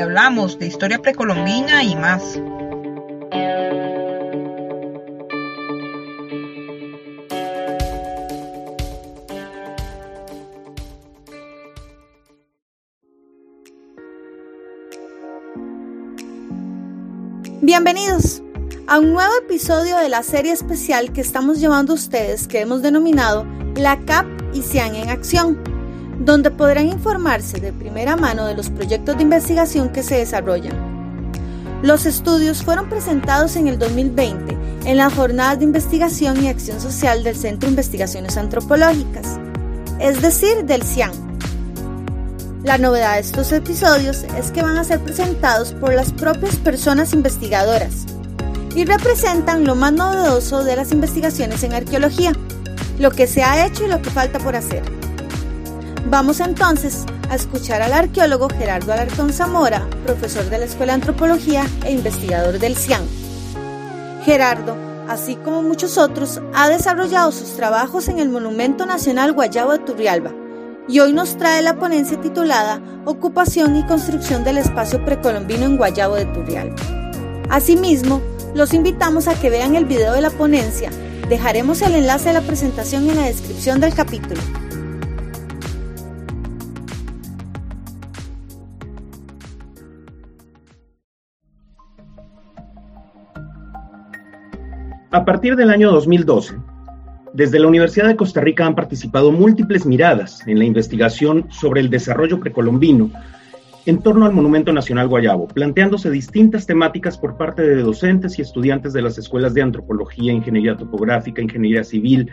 hablamos de historia precolombina y más. Bienvenidos a un nuevo episodio de la serie especial que estamos llevando a ustedes que hemos denominado La CAP y CIAN en Acción, donde podrán informarse de primera mano de los proyectos de investigación que se desarrollan. Los estudios fueron presentados en el 2020 en las jornadas de investigación y acción social del Centro de Investigaciones Antropológicas, es decir, del CIAN. La novedad de estos episodios es que van a ser presentados por las propias personas investigadoras, y representan lo más novedoso de las investigaciones en arqueología, lo que se ha hecho y lo que falta por hacer. Vamos entonces a escuchar al arqueólogo Gerardo Alarcón Zamora, profesor de la Escuela de Antropología e investigador del CIAN. Gerardo, así como muchos otros, ha desarrollado sus trabajos en el Monumento Nacional Guayabo de Turrialba y hoy nos trae la ponencia titulada Ocupación y construcción del espacio precolombino en Guayabo de Turrialba. Asimismo, los invitamos a que vean el video de la ponencia. Dejaremos el enlace de la presentación en la descripción del capítulo. A partir del año 2012, desde la Universidad de Costa Rica han participado múltiples miradas en la investigación sobre el desarrollo precolombino en torno al Monumento Nacional Guayabo, planteándose distintas temáticas por parte de docentes y estudiantes de las escuelas de antropología, ingeniería topográfica, ingeniería civil,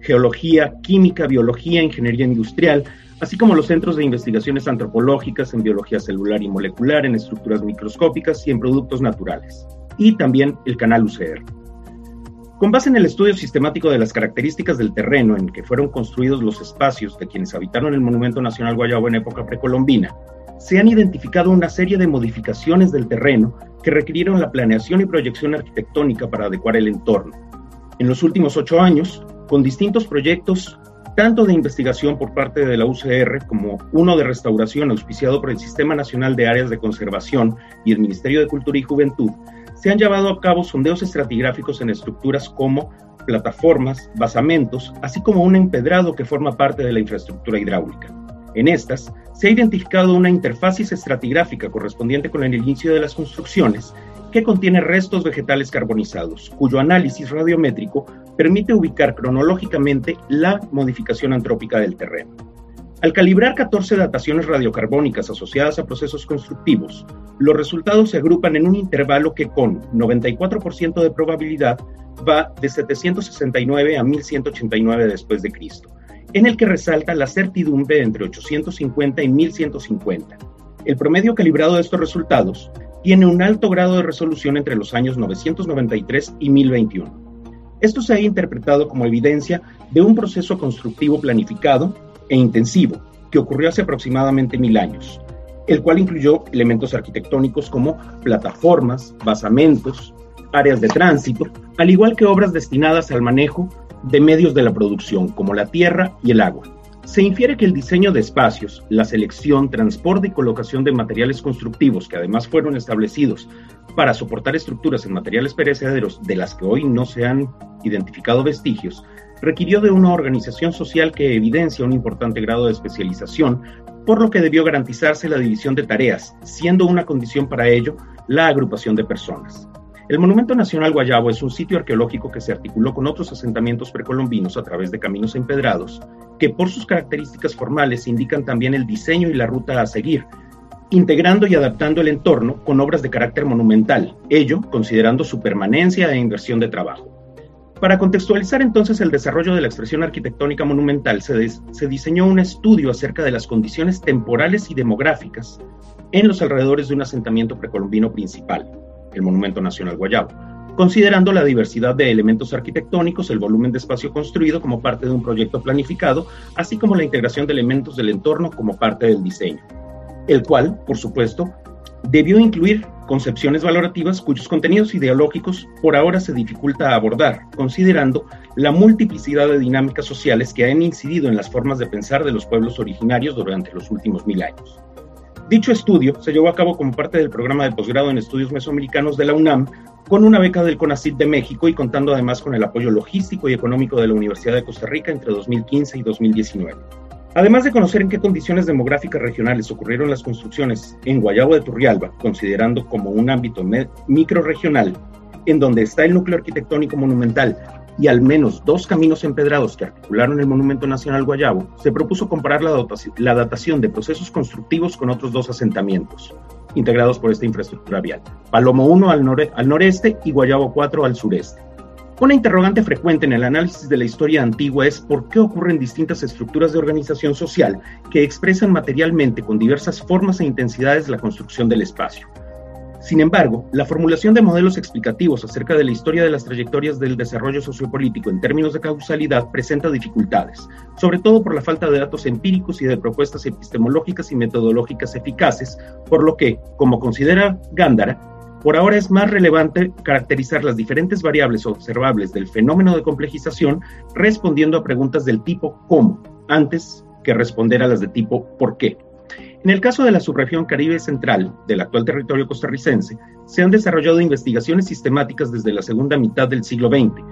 geología, química, biología, ingeniería industrial, así como los centros de investigaciones antropológicas en biología celular y molecular, en estructuras microscópicas y en productos naturales, y también el canal UCR. Con base en el estudio sistemático de las características del terreno en que fueron construidos los espacios de quienes habitaron el Monumento Nacional Guayabo en época precolombina, se han identificado una serie de modificaciones del terreno que requirieron la planeación y proyección arquitectónica para adecuar el entorno. En los últimos ocho años, con distintos proyectos, tanto de investigación por parte de la UCR como uno de restauración auspiciado por el Sistema Nacional de Áreas de Conservación y el Ministerio de Cultura y Juventud, se han llevado a cabo sondeos estratigráficos en estructuras como plataformas, basamentos, así como un empedrado que forma parte de la infraestructura hidráulica. En estas, se ha identificado una interfasis estratigráfica correspondiente con el inicio de las construcciones que contiene restos vegetales carbonizados, cuyo análisis radiométrico permite ubicar cronológicamente la modificación antrópica del terreno. Al calibrar 14 dataciones radiocarbónicas asociadas a procesos constructivos, los resultados se agrupan en un intervalo que con 94% de probabilidad va de 769 a 1189 después de Cristo, en el que resalta la certidumbre entre 850 y 1150. El promedio calibrado de estos resultados tiene un alto grado de resolución entre los años 993 y 1021. Esto se ha interpretado como evidencia de un proceso constructivo planificado e intensivo que ocurrió hace aproximadamente mil años, el cual incluyó elementos arquitectónicos como plataformas, basamentos, áreas de tránsito, al igual que obras destinadas al manejo de medios de la producción, como la tierra y el agua. Se infiere que el diseño de espacios, la selección, transporte y colocación de materiales constructivos, que además fueron establecidos para soportar estructuras en materiales perecederos de las que hoy no se han identificado vestigios, requirió de una organización social que evidencia un importante grado de especialización, por lo que debió garantizarse la división de tareas, siendo una condición para ello la agrupación de personas. El Monumento Nacional Guayabo es un sitio arqueológico que se articuló con otros asentamientos precolombinos a través de caminos empedrados, que por sus características formales indican también el diseño y la ruta a seguir, integrando y adaptando el entorno con obras de carácter monumental, ello considerando su permanencia e inversión de trabajo. Para contextualizar entonces el desarrollo de la expresión arquitectónica monumental, se, se, diseñó un estudio acerca de las condiciones temporales y demográficas en los alrededores de un asentamiento precolombino principal, el Monumento Nacional Guayabo, considerando la diversidad de elementos arquitectónicos, el volumen de espacio construido como parte de un proyecto planificado, así como la integración de elementos del entorno como parte del diseño, el cual, por supuesto, debió incluir concepciones valorativas cuyos contenidos ideológicos por ahora se dificulta abordar, considerando la multiplicidad de dinámicas sociales que han incidido en las formas de pensar de los pueblos originarios durante los últimos mil años. Dicho estudio se llevó a cabo como parte del programa de posgrado en estudios mesoamericanos de la UNAM, con una beca del CONACYT de México y contando además con el apoyo logístico y económico de la Universidad de Costa Rica entre 2015 y 2019. Además de conocer en qué condiciones demográficas regionales ocurrieron las construcciones en Guayabo de Turrialba, considerando como un ámbito microregional, en donde está el núcleo arquitectónico monumental y al menos dos caminos empedrados que articularon el Monumento Nacional Guayabo, se propuso comparar la, datación de procesos constructivos con otros dos asentamientos integrados por esta infraestructura vial, Palomo 1 al, al noreste y Guayabo 4 al sureste. Una interrogante frecuente en el análisis de la historia antigua es por qué ocurren distintas estructuras de organización social que expresan materialmente con diversas formas e intensidades la construcción del espacio. Sin embargo, la formulación de modelos explicativos acerca de la historia de las trayectorias del desarrollo sociopolítico en términos de causalidad presenta dificultades, sobre todo por la falta de datos empíricos y de propuestas epistemológicas y metodológicas eficaces, por lo que, como considera Gándara, por ahora es más relevante caracterizar las diferentes variables observables del fenómeno de complejización respondiendo a preguntas del tipo ¿cómo? antes que responder a las de tipo ¿por qué? En el caso de la subregión Caribe Central del actual territorio costarricense, se han desarrollado investigaciones sistemáticas desde la segunda mitad del siglo XX,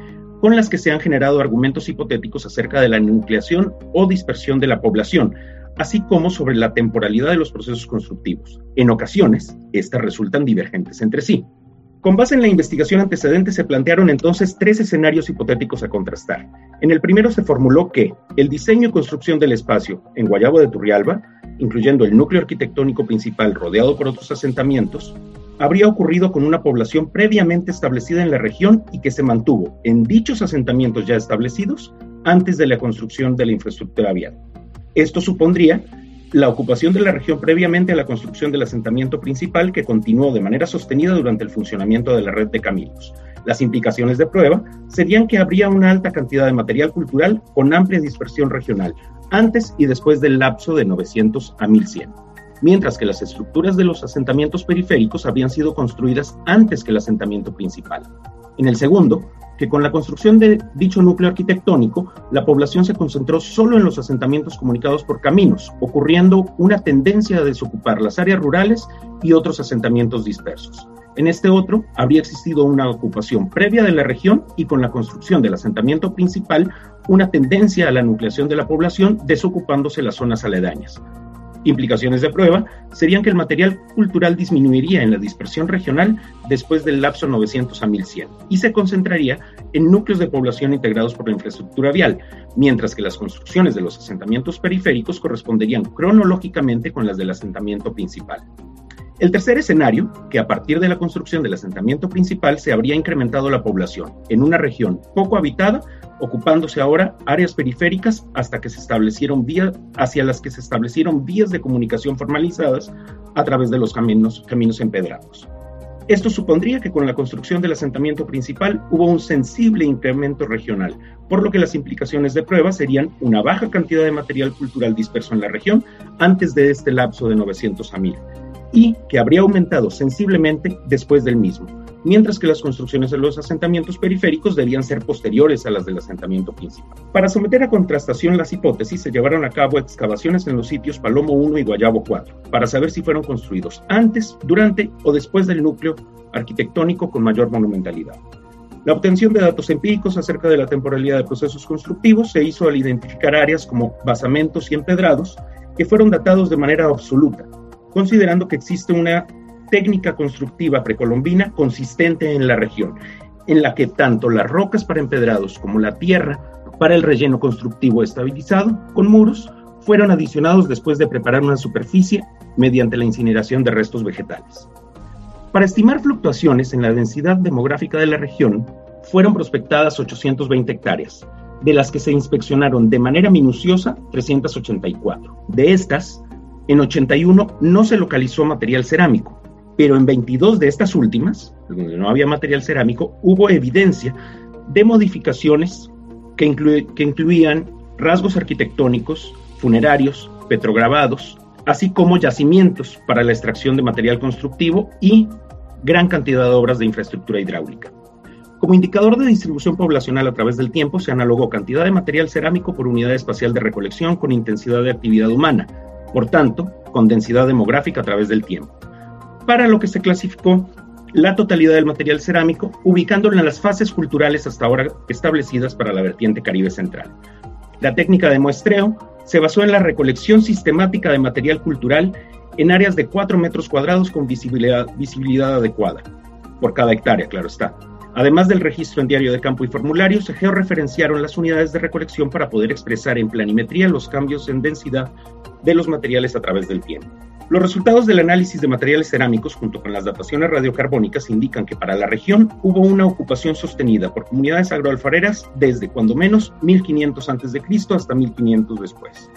con las que se han generado argumentos hipotéticos acerca de la nucleación o dispersión de la población, así como sobre la temporalidad de los procesos constructivos. En ocasiones, estas resultan divergentes entre sí. Con base en la investigación antecedente se plantearon entonces tres escenarios hipotéticos a contrastar. En el primero se formuló que el diseño y construcción del espacio en Guayabo de Turrialba, incluyendo el núcleo arquitectónico principal rodeado por otros asentamientos, habría ocurrido con una población previamente establecida en la región y que se mantuvo en dichos asentamientos ya establecidos antes de la construcción de la infraestructura vial. Esto supondría la ocupación de la región previamente a la construcción del asentamiento principal que continuó de manera sostenida durante el funcionamiento de la red de caminos. Las implicaciones de prueba serían que habría una alta cantidad de material cultural con amplia dispersión regional, antes y después del lapso de 900 a 1100, mientras que las estructuras de los asentamientos periféricos habían sido construidas antes que el asentamiento principal. En el segundo, que con la construcción de dicho núcleo arquitectónico, la población se concentró solo en los asentamientos comunicados por caminos, ocurriendo una tendencia a desocupar las áreas rurales y otros asentamientos dispersos. En este otro, habría existido una ocupación previa de la región y con la construcción del asentamiento principal, una tendencia a la nucleación de la población desocupándose las zonas aledañas. Implicaciones de prueba serían que el material cultural disminuiría en la dispersión regional después del lapso 900 a 1100 y se concentraría en núcleos de población integrados por la infraestructura vial, mientras que las construcciones de los asentamientos periféricos corresponderían cronológicamente con las del asentamiento principal. El tercer escenario, que a partir de la construcción del asentamiento principal se habría incrementado la población en una región poco habitada ocupándose ahora áreas periféricas hasta que se establecieron vías hacia las que se establecieron vías de comunicación formalizadas a través de los caminos, caminos empedrados. Esto supondría que con la construcción del asentamiento principal hubo un sensible incremento regional, por lo que las implicaciones de prueba serían una baja cantidad de material cultural disperso en la región antes de este lapso de 900 a 1000, y que habría aumentado sensiblemente después del mismo, mientras que las construcciones de los asentamientos periféricos debían ser posteriores a las del asentamiento principal. Para someter a contrastación las hipótesis, se llevaron a cabo excavaciones en los sitios Palomo 1 y Guayabo 4, para saber si fueron construidos antes, durante o después del núcleo arquitectónico con mayor monumentalidad. La obtención de datos empíricos acerca de la temporalidad de procesos constructivos se hizo al identificar áreas como basamentos y empedrados que fueron datados de manera absoluta, considerando que existe una técnica constructiva precolombina consistente en la región, en la que tanto las rocas para empedrados como la tierra para el relleno constructivo estabilizado con muros fueron adicionados después de preparar una superficie mediante la incineración de restos vegetales. Para estimar fluctuaciones en la densidad demográfica de la región, fueron prospectadas 820 hectáreas, de las que se inspeccionaron de manera minuciosa 384. De estas, en 81 no se localizó material cerámico, pero en 22 de estas últimas, donde no había material cerámico, hubo evidencia de modificaciones que, incluían rasgos arquitectónicos, funerarios, petrograbados, así como yacimientos para la extracción de material constructivo y gran cantidad de obras de infraestructura hidráulica. Como indicador de distribución poblacional a través del tiempo, se analogó cantidad de material cerámico por unidad espacial de recolección con intensidad de actividad humana, por tanto, con densidad demográfica a través del tiempo, para lo que se clasificó la totalidad del material cerámico, ubicándolo en las fases culturales hasta ahora establecidas para la vertiente Caribe Central. La técnica de muestreo se basó en la recolección sistemática de material cultural en áreas de 4 metros cuadrados con visibilidad, adecuada, por cada hectárea, claro está. Además del registro en diario de campo y formulario, se georreferenciaron las unidades de recolección para poder expresar en planimetría los cambios en densidad de los materiales a través del tiempo. Los resultados del análisis de materiales cerámicos junto con las dataciones radiocarbónicas indican que para la región hubo una ocupación sostenida por comunidades agroalfareras desde cuando menos 1500 a.C. hasta 1500 después,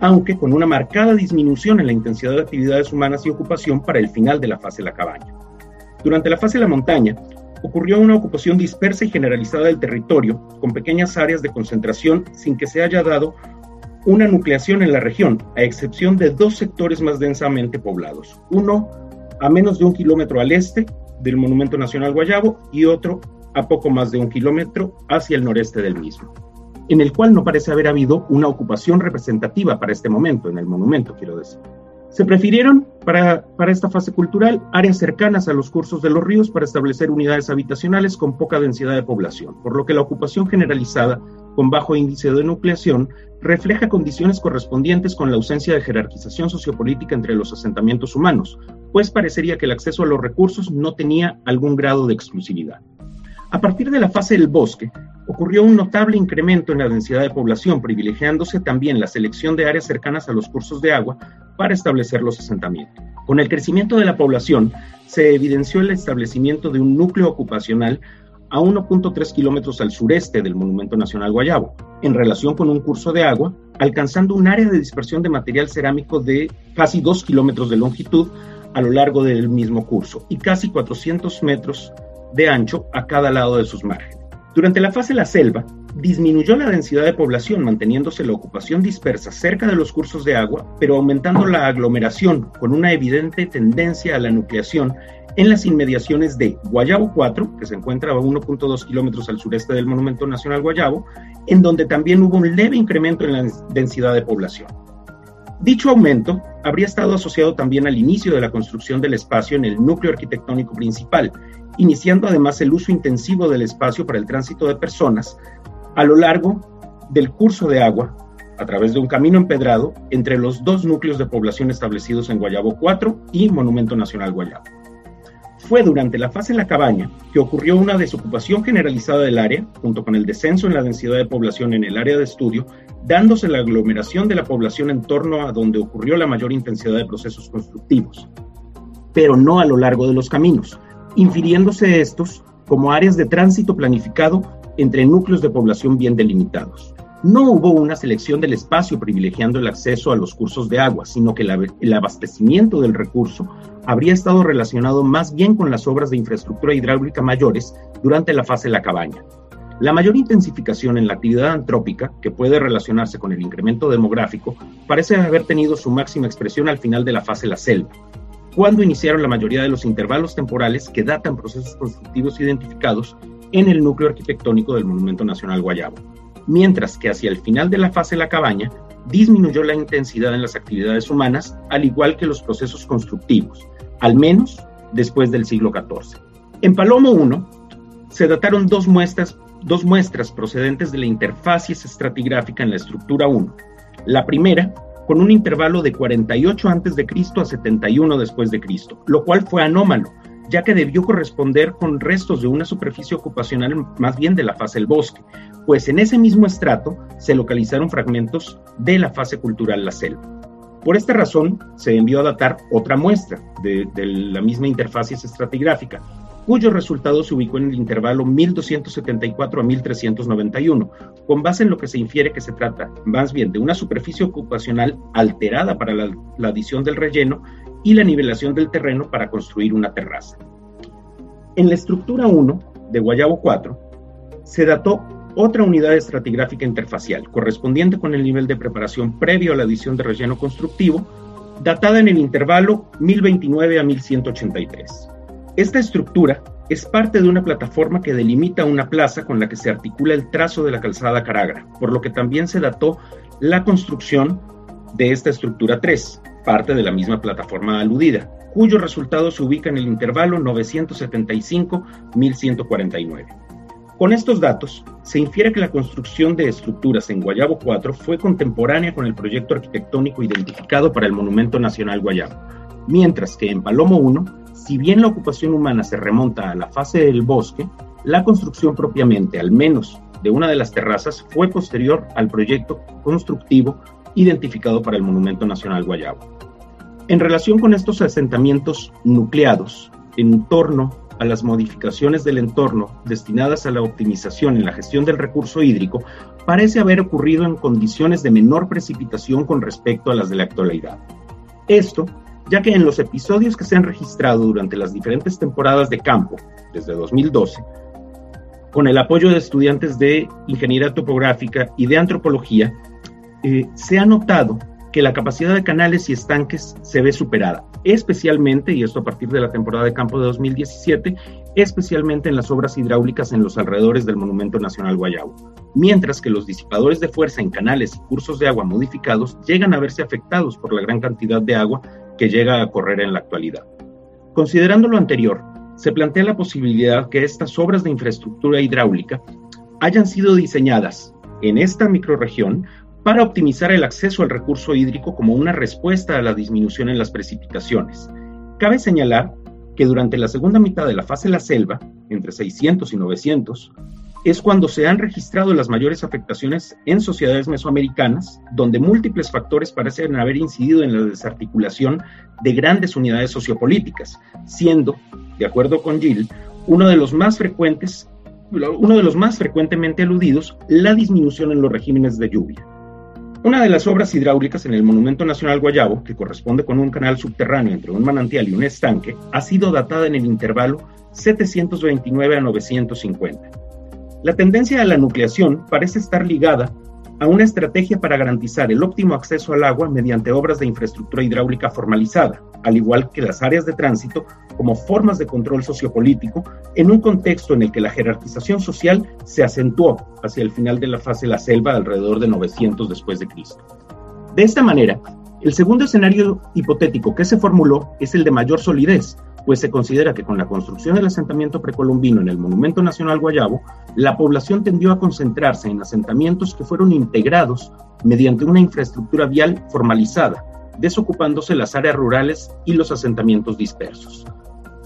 aunque con una marcada disminución en la intensidad de actividades humanas y ocupación para el final de la fase de la cabaña. Durante la fase de la montaña, ocurrió una ocupación dispersa y generalizada del territorio, con pequeñas áreas de concentración sin que se haya dado una nucleación en la región, a excepción de dos sectores más densamente poblados. Uno a menos de un kilómetro al este del Monumento Nacional Guayabo y otro a poco más de un kilómetro hacia el noreste del mismo, en el cual no parece haber habido una ocupación representativa para este momento, en el monumento, quiero decir. Se prefirieron para, para, esta fase cultural áreas cercanas a los cursos de los ríos para establecer unidades habitacionales con poca densidad de población, por lo que la ocupación generalizada con bajo índice de nucleación refleja condiciones correspondientes con la ausencia de jerarquización sociopolítica entre los asentamientos humanos, pues parecería que el acceso a los recursos no tenía algún grado de exclusividad. A partir de la fase del bosque, ocurrió un notable incremento en la densidad de población, privilegiándose también la selección de áreas cercanas a los cursos de agua para establecer los asentamientos. Con el crecimiento de la población, se evidenció el establecimiento de un núcleo ocupacional a 1.3 kilómetros al sureste del Monumento Nacional Guayabo, en relación con un curso de agua, alcanzando un área de dispersión de material cerámico de casi 2 kilómetros de longitud a lo largo del mismo curso y casi 400 metros de ancho a cada lado de sus márgenes. Durante la fase de la selva, disminuyó la densidad de población, manteniéndose la ocupación dispersa cerca de los cursos de agua, pero aumentando la aglomeración, con una evidente tendencia a la nucleación en las inmediaciones de Guayabo 4, que se encuentra a 1.2 kilómetros al sureste del Monumento Nacional Guayabo, en donde también hubo un leve incremento en la densidad de población. Dicho aumento habría estado asociado también al inicio de la construcción del espacio en el núcleo arquitectónico principal, iniciando además el uso intensivo del espacio para el tránsito de personas a lo largo del curso de agua a través de un camino empedrado entre los dos núcleos de población establecidos en Guayabo 4 y Monumento Nacional Guayabo. Fue durante la fase de la cabaña que ocurrió una desocupación generalizada del área, junto con el descenso en la densidad de población en el área de estudio, dándose la aglomeración de la población en torno a donde ocurrió la mayor intensidad de procesos constructivos, pero no a lo largo de los caminos, infiriéndose estos como áreas de tránsito planificado entre núcleos de población bien delimitados. No hubo una selección del espacio privilegiando el acceso a los cursos de agua, sino que el abastecimiento del recurso habría estado relacionado más bien con las obras de infraestructura hidráulica mayores durante la fase de la cabaña. La mayor intensificación en la actividad antrópica, que puede relacionarse con el incremento demográfico, parece haber tenido su máxima expresión al final de la fase de la selva, cuando iniciaron la mayoría de los intervalos temporales que datan procesos constructivos identificados en el núcleo arquitectónico del Monumento Nacional Guayabo mientras que hacia el final de la fase la cabaña disminuyó la intensidad en las actividades humanas, al igual que los procesos constructivos, al menos después del siglo XIV. En Palomo I se dataron dos muestras, dos muestras procedentes de la interfacies estratigráfica en la estructura 1. La primera, con un intervalo de 48 a.C. a 71 después de Cristo, lo cual fue anómalo, ya que debió corresponder con restos de una superficie ocupacional más bien de la fase del bosque, pues en ese mismo estrato se localizaron fragmentos de la fase cultural La Selva. Por esta razón, se envió a datar otra muestra de, la misma interfacies estratigráfica, cuyo resultado se ubicó en el intervalo 1274 a 1391, con base en lo que se infiere que se trata más bien de una superficie ocupacional alterada para la adición del relleno y la nivelación del terreno para construir una terraza. En la estructura 1 de Guayabo 4 se dató otra unidad estratigráfica interfacial, correspondiente con el nivel de preparación previo a la adición de relleno constructivo, datada en el intervalo 1029 a 1183. Esta estructura es parte de una plataforma que delimita una plaza con la que se articula el trazo de la calzada Caragra, por lo que también se dató la construcción de esta estructura 3, parte de la misma plataforma aludida, cuyo resultado se ubica en el intervalo 975-1149. Con estos datos, se infiere que la construcción de estructuras en Guayabo 4 fue contemporánea con el proyecto arquitectónico identificado para el Monumento Nacional Guayabo, mientras que en Palomo 1, si bien la ocupación humana se remonta a la fase del bosque, la construcción propiamente, al menos de una de las terrazas, fue posterior al proyecto constructivo identificado para el Monumento Nacional Guayabo. En relación con estos asentamientos nucleados en torno a las modificaciones del entorno destinadas a la optimización en la gestión del recurso hídrico, parece haber ocurrido en condiciones de menor precipitación con respecto a las de la actualidad. Esto, ya que en los episodios que se han registrado durante las diferentes temporadas de campo, desde 2012, con el apoyo de estudiantes de ingeniería topográfica y de antropología, eh, se ha notado que la capacidad de canales y estanques se ve superada, especialmente, y esto a partir de la temporada de campo de 2017, especialmente en las obras hidráulicas en los alrededores del Monumento Nacional Guayabo, mientras que los disipadores de fuerza en canales y cursos de agua modificados llegan a verse afectados por la gran cantidad de agua que llega a correr en la actualidad. Considerando lo anterior, se plantea la posibilidad que estas obras de infraestructura hidráulica hayan sido diseñadas en esta microrregión para optimizar el acceso al recurso hídrico como una respuesta a la disminución en las precipitaciones. Cabe señalar que durante la segunda mitad de la fase de la selva, entre 600 y 900, es cuando se han registrado las mayores afectaciones en sociedades mesoamericanas, donde múltiples factores parecen haber incidido en la desarticulación de grandes unidades sociopolíticas, siendo, de acuerdo con Gill, uno de los más frecuentes, uno de los más frecuentemente aludidos, la disminución en los regímenes de lluvia. Una de las obras hidráulicas en el Monumento Nacional Guayabo, que corresponde con un canal subterráneo entre un manantial y un estanque, ha sido datada en el intervalo 729 a 950. La tendencia a la nucleación parece estar ligada a una estrategia para garantizar el óptimo acceso al agua mediante obras de infraestructura hidráulica formalizada, al igual que las áreas de tránsito como formas de control sociopolítico en un contexto en el que la jerarquización social se acentuó hacia el final de la fase de la selva alrededor de 900 después de Cristo. De esta manera, el segundo escenario hipotético que se formuló es el de mayor solidez, pues se considera que con la construcción del asentamiento precolombino en el Monumento Nacional Guayabo, la población tendió a concentrarse en asentamientos que fueron integrados mediante una infraestructura vial formalizada, desocupándose las áreas rurales y los asentamientos dispersos.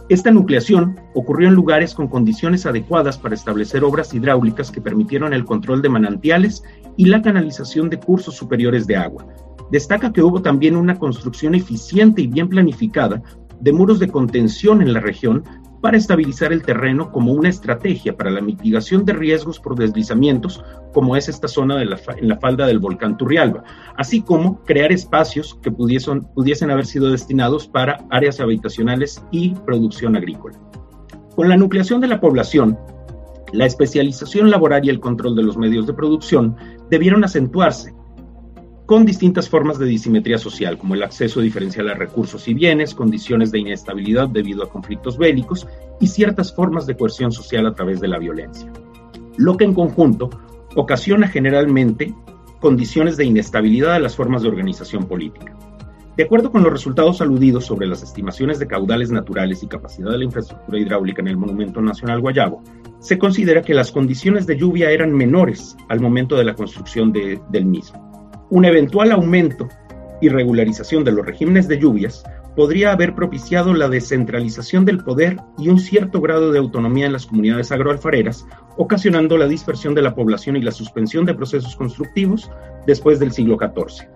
Esta nucleación ocurrió en lugares con condiciones adecuadas para establecer obras hidráulicas que permitieron el control de manantiales y la canalización de cursos superiores de agua. Destaca que hubo también una construcción eficiente y bien planificada de muros de contención en la región para estabilizar el terreno como una estrategia para la mitigación de riesgos por deslizamientos, como es esta zona en la falda del volcán Turrialba, así como crear espacios que pudiesen, pudiesen haber sido destinados para áreas habitacionales y producción agrícola. Con la nucleación de la población, la especialización laboral y el control de los medios de producción debieron acentuarse con distintas formas de disimetría social, como el acceso diferencial a recursos y bienes, condiciones de inestabilidad debido a conflictos bélicos y ciertas formas de coerción social a través de la violencia. Lo que en conjunto ocasiona generalmente condiciones de inestabilidad de las formas de organización política. De acuerdo con los resultados aludidos sobre las estimaciones de caudales naturales y capacidad de la infraestructura hidráulica en el Monumento Nacional Guayabo, se considera que las condiciones de lluvia eran menores al momento de la construcción del mismo un eventual aumento y regularización de los regímenes de lluvias podría haber propiciado la descentralización del poder y un cierto grado de autonomía en las comunidades agroalfareras, ocasionando la dispersión de la población y la suspensión de procesos constructivos después del siglo XIV.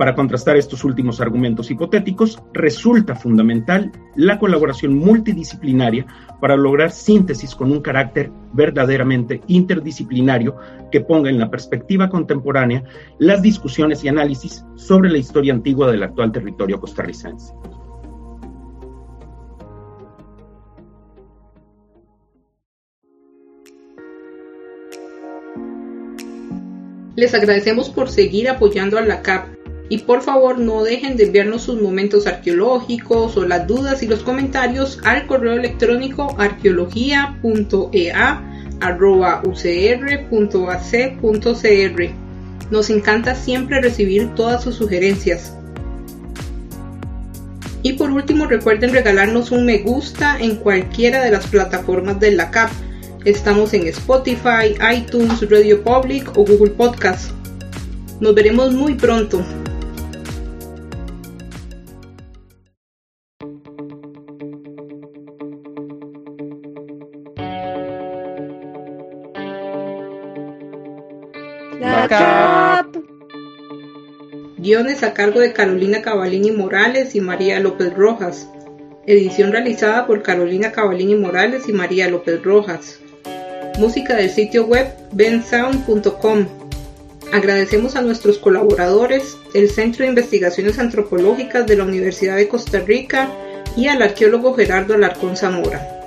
Para contrastar estos últimos argumentos hipotéticos, resulta fundamental la colaboración multidisciplinaria para lograr síntesis con un carácter verdaderamente interdisciplinario que ponga en la perspectiva contemporánea las discusiones y análisis sobre la historia antigua del actual territorio costarricense. Les agradecemos por seguir apoyando a la CAP y por favor no dejen de enviarnos sus momentos arqueológicos o las dudas y los comentarios al correo electrónico arqueología.ea.ucr.ac.cr. Nos encanta siempre recibir todas sus sugerencias. Y por último recuerden regalarnos un me gusta en cualquiera de las plataformas de la CAP. Estamos en Spotify, iTunes, Radio Public o Google Podcast. Nos veremos muy pronto. CAP. Guiones a cargo de Carolina Cavalini Morales y María López Rojas. Edición realizada por Carolina Cavalini Morales y María López Rojas. Música del sitio web bensound.com. Agradecemos a nuestros colaboradores, el Centro de Investigaciones Antropológicas de la Universidad de Costa Rica y al arqueólogo Gerardo Alarcón Zamora.